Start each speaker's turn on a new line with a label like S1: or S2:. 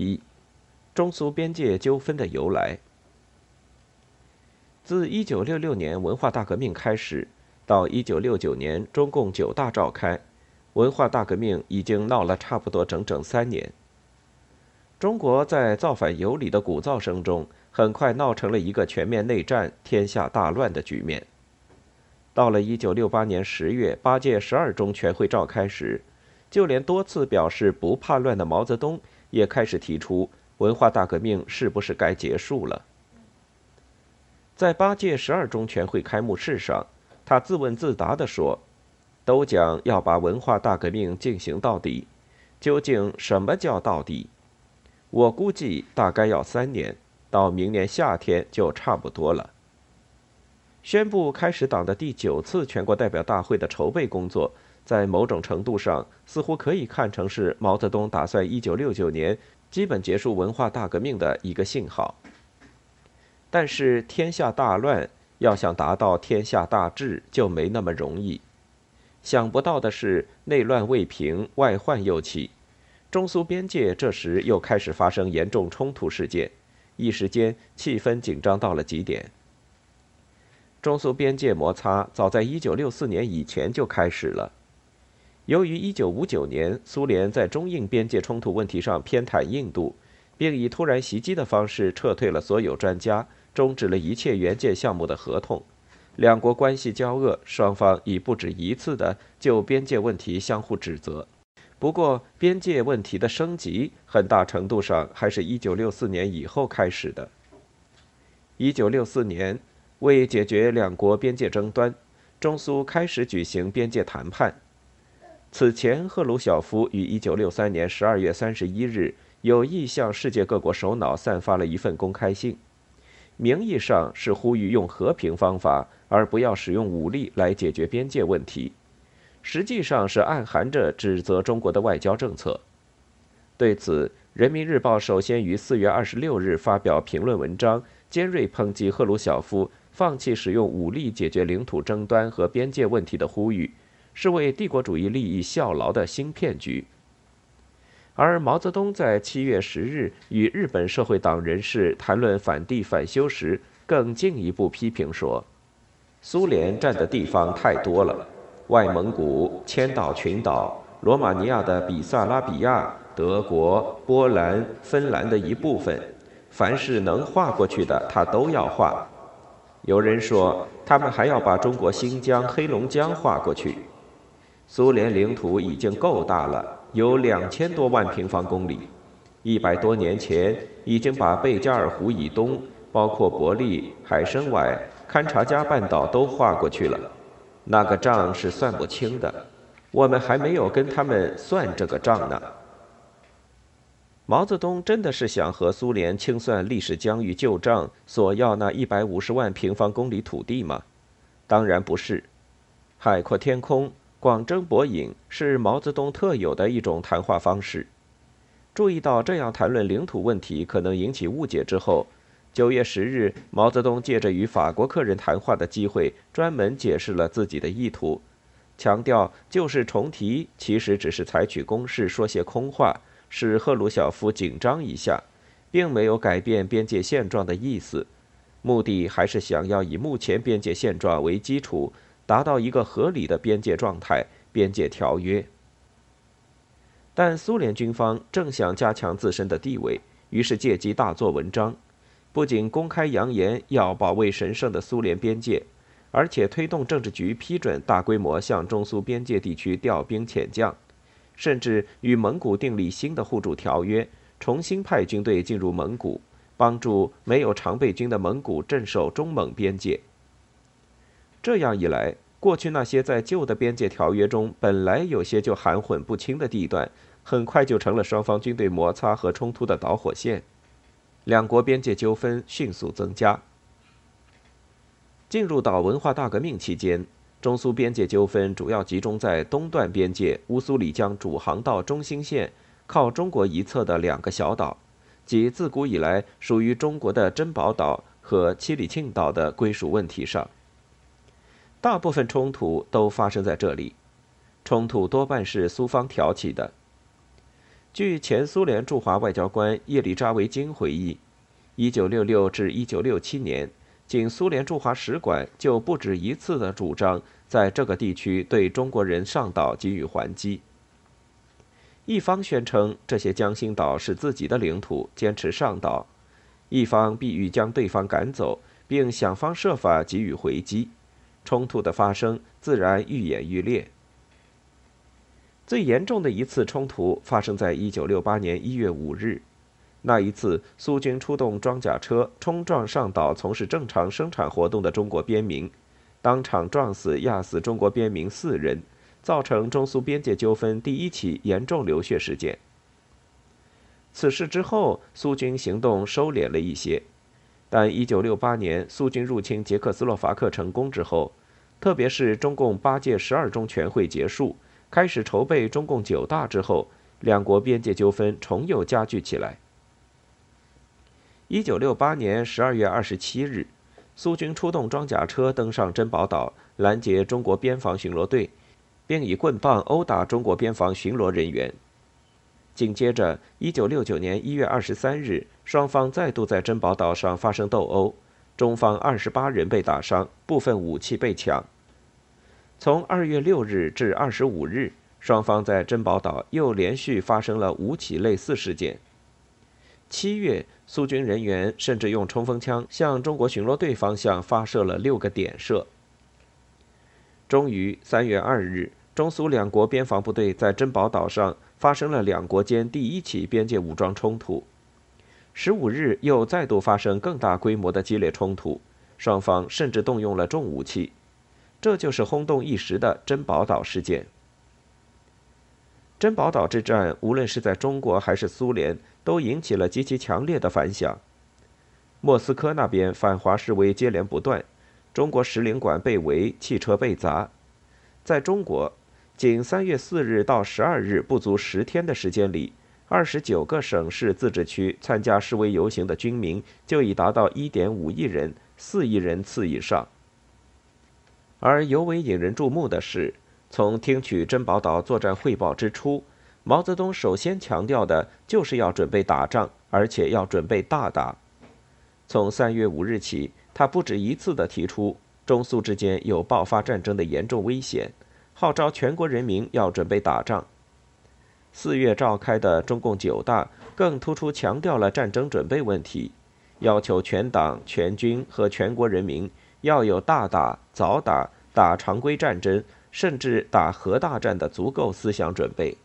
S1: 一、中苏边界纠纷的由来。自1966年文化大革命开始，到1969年中共九大召开，文化大革命已经闹了差不多整整三年。中国在造反有理的鼓噪声中，很快闹成了一个全面内战、天下大乱的局面。到了1968年10月，八届十二中全会召开时，就连多次表示不怕乱的毛泽东，也开始提出文化大革命是不是该结束了。在八届十二中全会开幕式上，他自问自答地说：“都讲要把文化大革命进行到底，究竟什么叫到底？我估计大概要三年，到明年夏天就差不多了。”宣布开始党的第九次全国代表大会的筹备工作，在某种程度上似乎可以看成是毛泽东打算一九六九年基本结束文化大革命的一个信号。但是天下大乱，要想达到天下大治就没那么容易。想不到的是，内乱未平，外患又起，中苏边界这时又开始发生严重冲突事件，一时间气氛紧张到了极点。中苏边界摩擦早在1964年以前就开始了。由于1959年苏联在中印边界冲突问题上偏袒印度，并以突然袭击的方式撤退了所有专家。终止了一切援建项目的合同，两国关系交恶，双方已不止一次的就边界问题相互指责。不过，边界问题的升级很大程度上还是一九六四年以后开始的。一九六四年，为解决两国边界争端，中苏开始举行边界谈判。此前，赫鲁晓夫于一九六三年十二月三十一日有意向世界各国首脑散发了一份公开信。名义上是呼吁用和平方法，而不要使用武力来解决边界问题，实际上是暗含着指责中国的外交政策。对此，《人民日报》首先于四月二十六日发表评论文章，尖锐抨击赫鲁晓夫放弃使用武力解决领土争端和边界问题的呼吁，是为帝国主义利益效劳的新骗局。而毛泽东在七月十日与日本社会党人士谈论反帝反修时，更进一步批评说：“苏联占的地方太多了，外蒙古、千岛群岛、罗马尼亚的比萨拉比亚、德国、波兰、芬兰的一部分，凡是能划过去的，他都要划。有人说，他们还要把中国新疆、黑龙江划过去。苏联领土已经够大了。”有两千多万平方公里，一百多年前已经把贝加尔湖以东，包括伯利、海参崴、勘察加半岛都划过去了。那个账是算不清的，我们还没有跟他们算这个账呢。毛泽东真的是想和苏联清算历史疆域旧账，索要那一百五十万平方公里土地吗？当然不是，海阔天空。广征博引是毛泽东特有的一种谈话方式。注意到这样谈论领土问题可能引起误解之后，九月十日，毛泽东借着与法国客人谈话的机会，专门解释了自己的意图，强调就是重提，其实只是采取攻势，说些空话，使赫鲁晓夫紧张一下，并没有改变边界现状的意思，目的还是想要以目前边界现状为基础。达到一个合理的边界状态，边界条约。但苏联军方正想加强自身的地位，于是借机大做文章，不仅公开扬言要保卫神圣的苏联边界，而且推动政治局批准大规模向中苏边界地区调兵遣将，甚至与蒙古订立新的互助条约，重新派军队进入蒙古，帮助没有常备军的蒙古镇守中蒙边界。这样一来，过去那些在旧的边界条约中本来有些就含混不清的地段，很快就成了双方军队摩擦和冲突的导火线，两国边界纠纷迅速增加。进入到文化大革命期间，中苏边界纠纷主要集中在东段边界乌苏里江主航道中心线靠中国一侧的两个小岛，即自古以来属于中国的珍宝岛和七里沁岛的归属问题上。大部分冲突都发生在这里，冲突多半是苏方挑起的。据前苏联驻华外交官叶利扎维金回忆，1966至1967年，仅苏联驻华使馆就不止一次的主张在这个地区对中国人上岛给予还击。一方宣称这些江心岛是自己的领土，坚持上岛；一方必欲将对方赶走，并想方设法给予回击。冲突的发生自然愈演愈烈。最严重的一次冲突发生在1968年1月5日，那一次苏军出动装甲车冲撞上岛从事正常生产活动的中国边民，当场撞死、压死中国边民四人。造成中苏边界纠纷第一起严重流血事件。此事之后，苏军行动收敛了一些，但1968年苏军入侵捷克斯洛伐克成功之后，特别是中共八届十二中全会结束，开始筹备中共九大之后，两国边界纠纷重又加剧起来。1968年12月27日，苏军出动装甲车登上珍宝岛，拦截中国边防巡逻队。并以棍棒殴打中国边防巡逻人员。紧接着，1969年1月23日，双方再度在珍宝岛上发生斗殴，中方28人被打伤，部分武器被抢。从2月6日至25日，双方在珍宝岛又连续发生了五起类似事件。七月，苏军人员甚至用冲锋枪向中国巡逻队方向发射了六个点射。终于，三月二日。中苏两国边防部队在珍宝岛上发生了两国间第一起边界武装冲突。十五日又再度发生更大规模的激烈冲突，双方甚至动用了重武器。这就是轰动一时的珍宝岛事件。珍宝岛之战，无论是在中国还是苏联，都引起了极其强烈的反响。莫斯科那边反华示威接连不断，中国使领馆被围，汽车被砸。在中国。仅三月四日到十二日不足十天的时间里，二十九个省市自治区参加示威游行的军民就已达到一点五亿人，四亿人次以上。而尤为引人注目的是，从听取珍宝岛作战汇报之初，毛泽东首先强调的就是要准备打仗，而且要准备大打。从三月五日起，他不止一次地提出中苏之间有爆发战争的严重危险。号召全国人民要准备打仗。四月召开的中共九大更突出强调了战争准备问题，要求全党全军和全国人民要有大打、早打、打常规战争，甚至打核大战的足够思想准备。